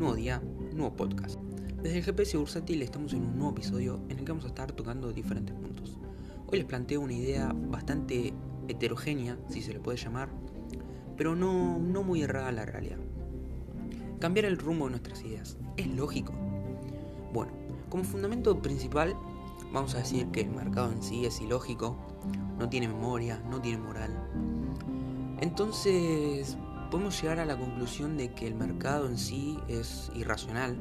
nuevo día, nuevo podcast. Desde el GPS Bursátil estamos en un nuevo episodio en el que vamos a estar tocando diferentes puntos. Hoy les planteo una idea bastante heterogénea, si se le puede llamar, pero no, no muy errada a la realidad. Cambiar el rumbo de nuestras ideas. ¿Es lógico? Bueno, como fundamento principal vamos a decir que el mercado en sí es ilógico, no tiene memoria, no tiene moral. Entonces, podemos llegar a la conclusión de que el mercado en sí es irracional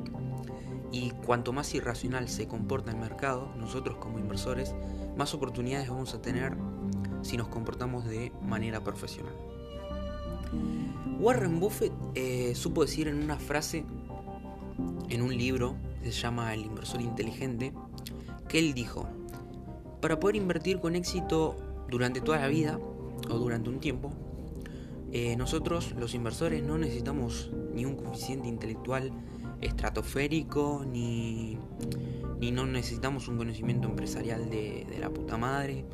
y cuanto más irracional se comporta el mercado, nosotros como inversores, más oportunidades vamos a tener si nos comportamos de manera profesional. Warren Buffett eh, supo decir en una frase, en un libro se llama El inversor inteligente, que él dijo, para poder invertir con éxito durante toda la vida o durante un tiempo, eh, nosotros, los inversores, no necesitamos ni un coeficiente intelectual estratosférico, ni, ni no necesitamos un conocimiento empresarial de, la puta madre,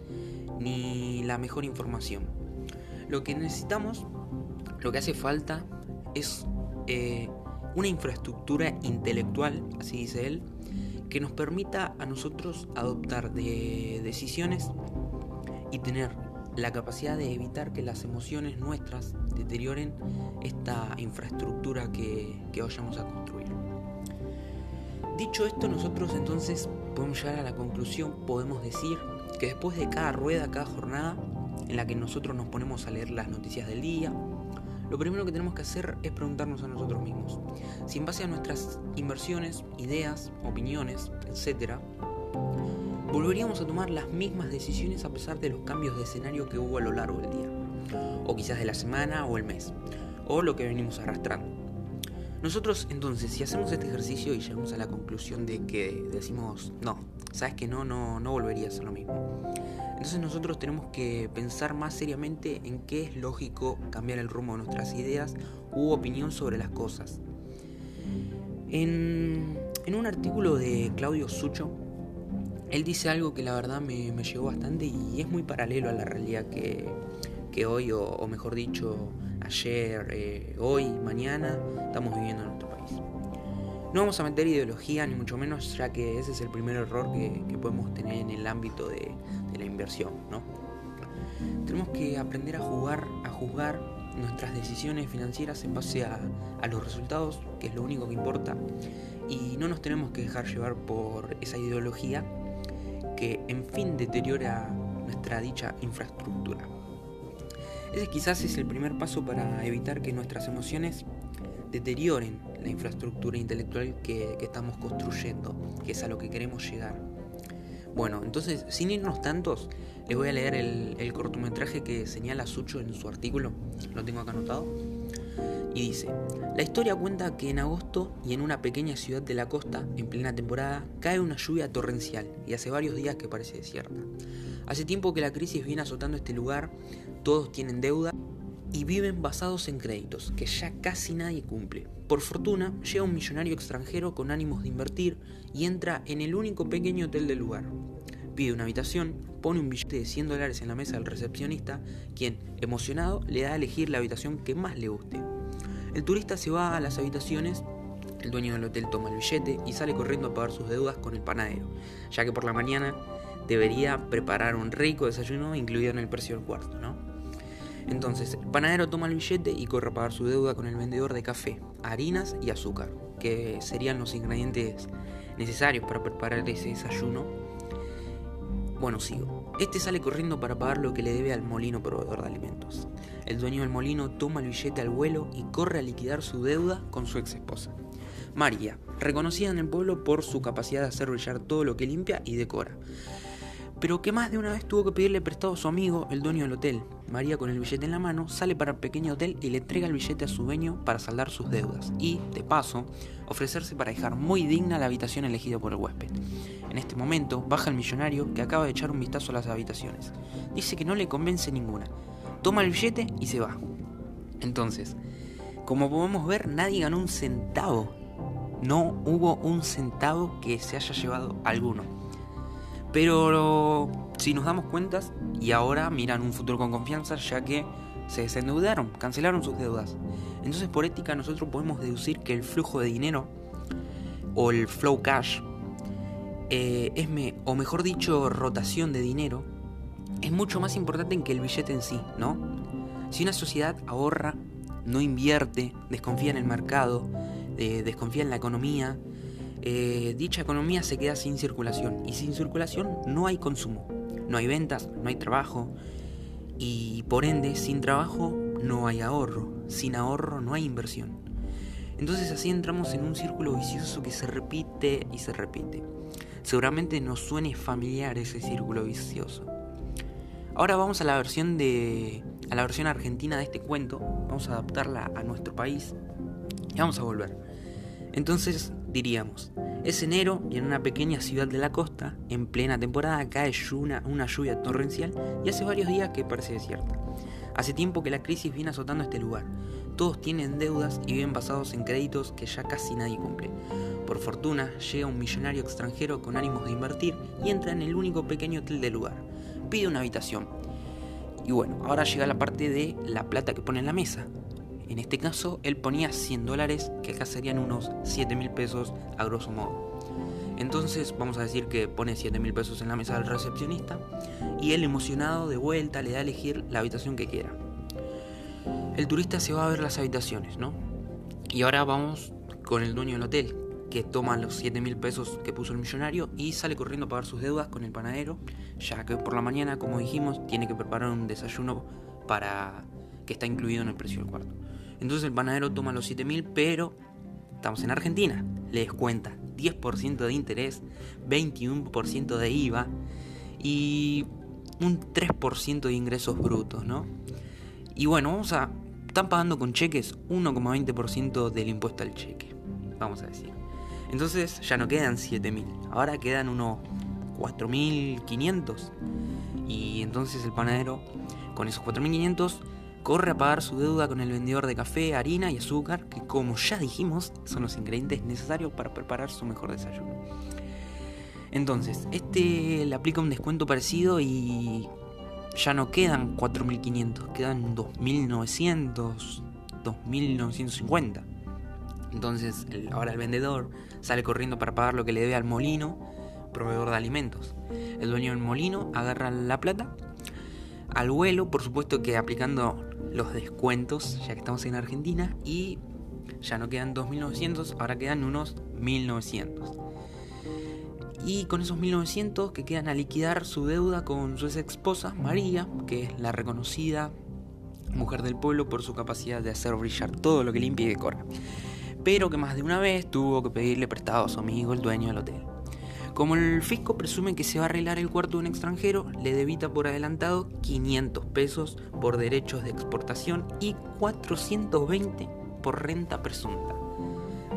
ni la mejor información. Lo que necesitamos, lo que hace falta, es eh, una infraestructura intelectual, así dice él, que nos permita a nosotros adoptar de decisiones y tener la capacidad de evitar que las emociones nuestras deterioren esta infraestructura que, vayamos a construir. Dicho esto, nosotros entonces podemos llegar a la conclusión, podemos decir que después de cada rueda, cada jornada en la que nosotros nos ponemos a leer las noticias del día, lo primero que tenemos que hacer es preguntarnos a nosotros mismos si en base a nuestras inversiones, ideas, opiniones, etc., volveríamos a tomar las mismas decisiones a pesar de los cambios de escenario que hubo a lo largo del día, o quizás de la semana o el mes, o lo que venimos arrastrando. Nosotros entonces, si hacemos este ejercicio y llegamos a la conclusión de que decimos, no, sabes que no, no, no volvería a ser lo mismo. Entonces nosotros tenemos que pensar más seriamente en qué es lógico cambiar el rumbo de nuestras ideas u opinión sobre las cosas. En, en un artículo de Claudio Sucho, él dice algo que la verdad me, me llegó bastante y es muy paralelo a la realidad que, que hoy, o, mejor dicho, ayer, eh, hoy, mañana, estamos viviendo en nuestro país. No vamos a meter ideología, ni mucho menos, ya que ese es el primer error que, que podemos tener en el ámbito de, de, la inversión, ¿no? Tenemos que aprender a jugar, a juzgar nuestras decisiones financieras en base a, a los resultados, que es lo único que importa, y no nos tenemos que dejar llevar por esa ideología que en fin deteriora nuestra dicha infraestructura. Ese quizás es el primer paso para evitar que nuestras emociones deterioren la infraestructura intelectual que, estamos construyendo, que es a lo que queremos llegar. Bueno, entonces, sin irnos tantos, les voy a leer el, el cortometraje que señala Sucho en su artículo, lo tengo acá anotado y dice, la historia cuenta que en agosto y en una pequeña ciudad de la costa, en plena temporada, cae una lluvia torrencial y hace varios días que parece desierta. Hace tiempo que la crisis viene azotando este lugar, todos tienen deuda y viven basados en créditos, que ya casi nadie cumple. Por fortuna, llega un millonario extranjero con ánimos de invertir y entra en el único pequeño hotel del lugar. Pide una habitación, pone un billete de 100 dólares en la mesa del recepcionista, quien, emocionado, le da a elegir la habitación que más le guste. El turista se va a las habitaciones, el dueño del hotel toma el billete y sale corriendo a pagar sus deudas con el panadero, ya que por la mañana debería preparar un rico desayuno incluido en el precio del cuarto, ¿no? Entonces, el panadero toma el billete y corre a pagar su deuda con el vendedor de café, harinas y azúcar, que serían los ingredientes necesarios para preparar ese desayuno. Bueno, sigo. Este sale corriendo para pagar lo que le debe al molino proveedor de alimentos. El dueño del molino toma el billete al vuelo y corre a liquidar su deuda con su ex esposa. María, reconocida en el pueblo por su capacidad de hacer brillar todo lo que limpia y decora. Pero que más de una vez tuvo que pedirle prestado a su amigo, el dueño del hotel. María, con el billete en la mano, sale para el pequeño hotel y le entrega el billete a su dueño para saldar sus deudas y, de paso, ofrecerse para dejar muy digna la habitación elegida por el huésped. En este momento, baja el millonario que acaba de echar un vistazo a las habitaciones. Dice que no le convence ninguna, toma el billete y se va. Entonces, como podemos ver, nadie ganó un centavo. No hubo un centavo que se haya llevado alguno. Pero si nos damos cuenta, y ahora miran un futuro con confianza, ya que se desendeudaron, cancelaron sus deudas. Entonces por ética nosotros podemos deducir que el flujo de dinero o el flow cash eh, es o mejor dicho rotación de dinero es mucho más importante que el billete en sí, ¿no? Si una sociedad ahorra, no invierte, desconfía en el mercado, eh, desconfía en la economía, eh, dicha economía se queda sin circulación y sin circulación no hay consumo, no hay ventas, no hay trabajo y por ende sin trabajo no hay ahorro, sin ahorro no hay inversión. Entonces así entramos en un círculo vicioso que se repite y se repite. Seguramente nos suene familiar ese círculo vicioso. Ahora vamos a la versión de la versión argentina de este cuento, vamos a adaptarla a nuestro país y vamos a volver. Entonces diríamos, es enero y en una pequeña ciudad de la costa, en plena temporada, cae una, una lluvia torrencial y hace varios días que parece desierta. Hace tiempo que la crisis viene azotando este lugar. Todos tienen deudas y viven basados en créditos que ya casi nadie cumple. Por fortuna, llega un millonario extranjero con ánimos de invertir y entra en el único pequeño hotel del lugar. Pide una habitación. Y bueno, ahora llega la parte de la plata que pone en la mesa. En este caso, él ponía 100 dólares, que acá serían unos 7 mil pesos a grosso modo. Entonces, vamos a decir que pone 7 mil pesos en la mesa del recepcionista y él, emocionado de vuelta, le da a elegir la habitación que quiera. El turista se va a ver las habitaciones, ¿no? Y ahora vamos con el dueño del hotel, que toma los 7 mil pesos que puso el millonario y sale corriendo a pagar sus deudas con el panadero, ya que por la mañana, como dijimos, tiene que preparar un desayuno para que está incluido en el precio del cuarto. Entonces el panadero toma los 7000, pero estamos en Argentina. Le descuenta 10% de interés, 21% de IVA y un 3% de ingresos brutos, ¿no? Y bueno, vamos a. Están pagando con cheques 1,20% del impuesto al cheque, vamos a decir. Entonces ya no quedan 7000, ahora quedan unos 4500. Y entonces el panadero, con esos 4500, corre a pagar su deuda con el vendedor de café, harina y azúcar, que como ya dijimos son los ingredientes necesarios para preparar su mejor desayuno. Entonces, este le aplica un descuento parecido y ya no quedan 4.500, quedan 2.900, 2.950. Entonces, ahora el vendedor sale corriendo para pagar lo que le debe al molino, proveedor de alimentos. El dueño del molino agarra la plata al vuelo, por supuesto que aplicando los descuentos, ya que estamos en Argentina, y ya no quedan 2.900, ahora quedan unos 1.900. Y con esos 1.900 que quedan a liquidar su deuda con su ex esposa, María, que es la reconocida mujer del pueblo por su capacidad de hacer brillar todo lo que limpia y decora. Pero que más de una vez tuvo que pedirle prestado a su amigo, el dueño del hotel. Como el fisco presume que se va a arreglar el cuarto de un extranjero, le debita por adelantado 500 pesos por derechos de exportación y 420 por renta presunta.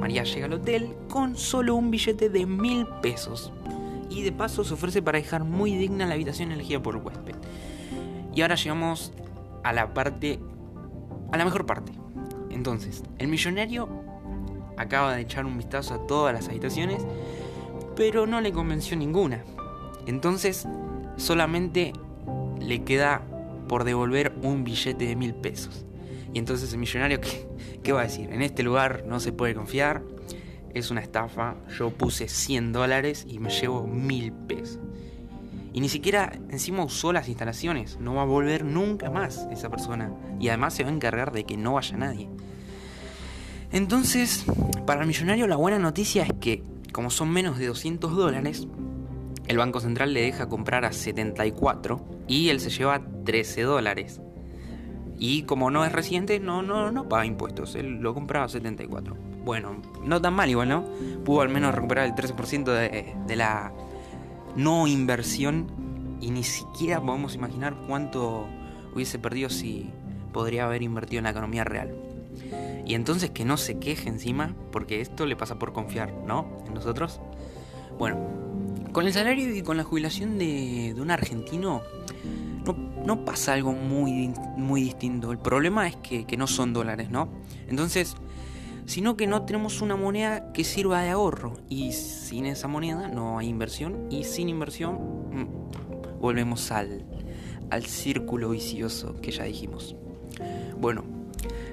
María llega al hotel con solo un billete de 1000 pesos y de paso se ofrece para dejar muy digna la habitación elegida por el huésped. Y ahora llegamos a la parte, a la mejor parte. Entonces, el millonario acaba de echar un vistazo a todas las habitaciones pero no le convenció ninguna. Entonces solamente le queda por devolver un billete de mil pesos. Y entonces el millonario, ¿qué, ¿qué, va a decir? En este lugar no se puede confiar, es una estafa, yo puse 100 dólares y me llevo mil pesos. Y ni siquiera encima usó las instalaciones, no va a volver nunca más esa persona. Y además se va a encargar de que no vaya nadie. Entonces, para el millonario la buena noticia es que como son menos de 200 dólares, el Banco Central le deja comprar a 74 y él se lleva 13 dólares. Y como no es residente, no, no, no paga impuestos, él lo compraba a 74. Bueno, no tan mal igual, ¿no? Pudo al menos recuperar el 13% de, de la no inversión y ni siquiera podemos imaginar cuánto hubiese perdido si podría haber invertido en la economía real. Y entonces que no se queje encima, porque esto le pasa por confiar, ¿no? En nosotros. Bueno, con el salario y con la jubilación de, un argentino no, pasa algo muy, muy distinto. El problema es que, no son dólares, ¿no? Entonces, sino que no tenemos una moneda que sirva de ahorro. Y sin esa moneda no hay inversión. Y sin inversión mm, volvemos al, al círculo vicioso que ya dijimos. Bueno,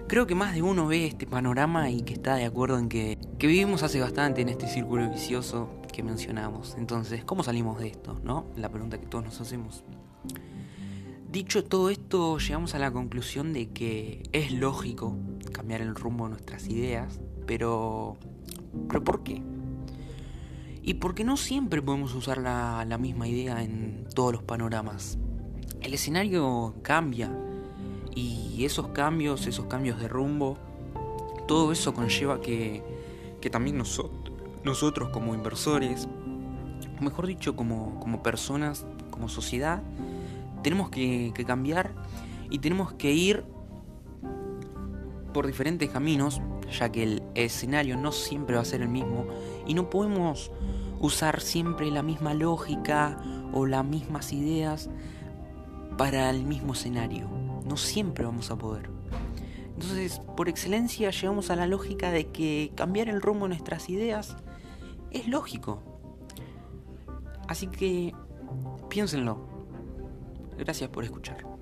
Creo que más de uno ve este panorama y que está de acuerdo en que, que vivimos hace bastante en este círculo vicioso que mencionamos. Entonces, ¿cómo salimos de esto? ¿No? La pregunta que todos nos hacemos. Dicho todo esto, llegamos a la conclusión de que es lógico cambiar el rumbo de nuestras ideas, pero... ¿Pero por qué? Y porque no siempre podemos usar la, la misma idea en todos los panoramas. El escenario cambia y esos cambios, esos cambios de rumbo, todo eso conlleva que, que también nosotros, como inversores, mejor dicho como, como personas, como sociedad, tenemos que cambiar y tenemos que ir por diferentes caminos, ya que el escenario no siempre va a ser el mismo y no podemos usar siempre la misma lógica o las mismas ideas para el mismo escenario. No siempre vamos a poder. Entonces, por excelencia, llegamos a la lógica de que cambiar el rumbo de nuestras ideas es lógico. Así que piénsenlo. Gracias por escuchar.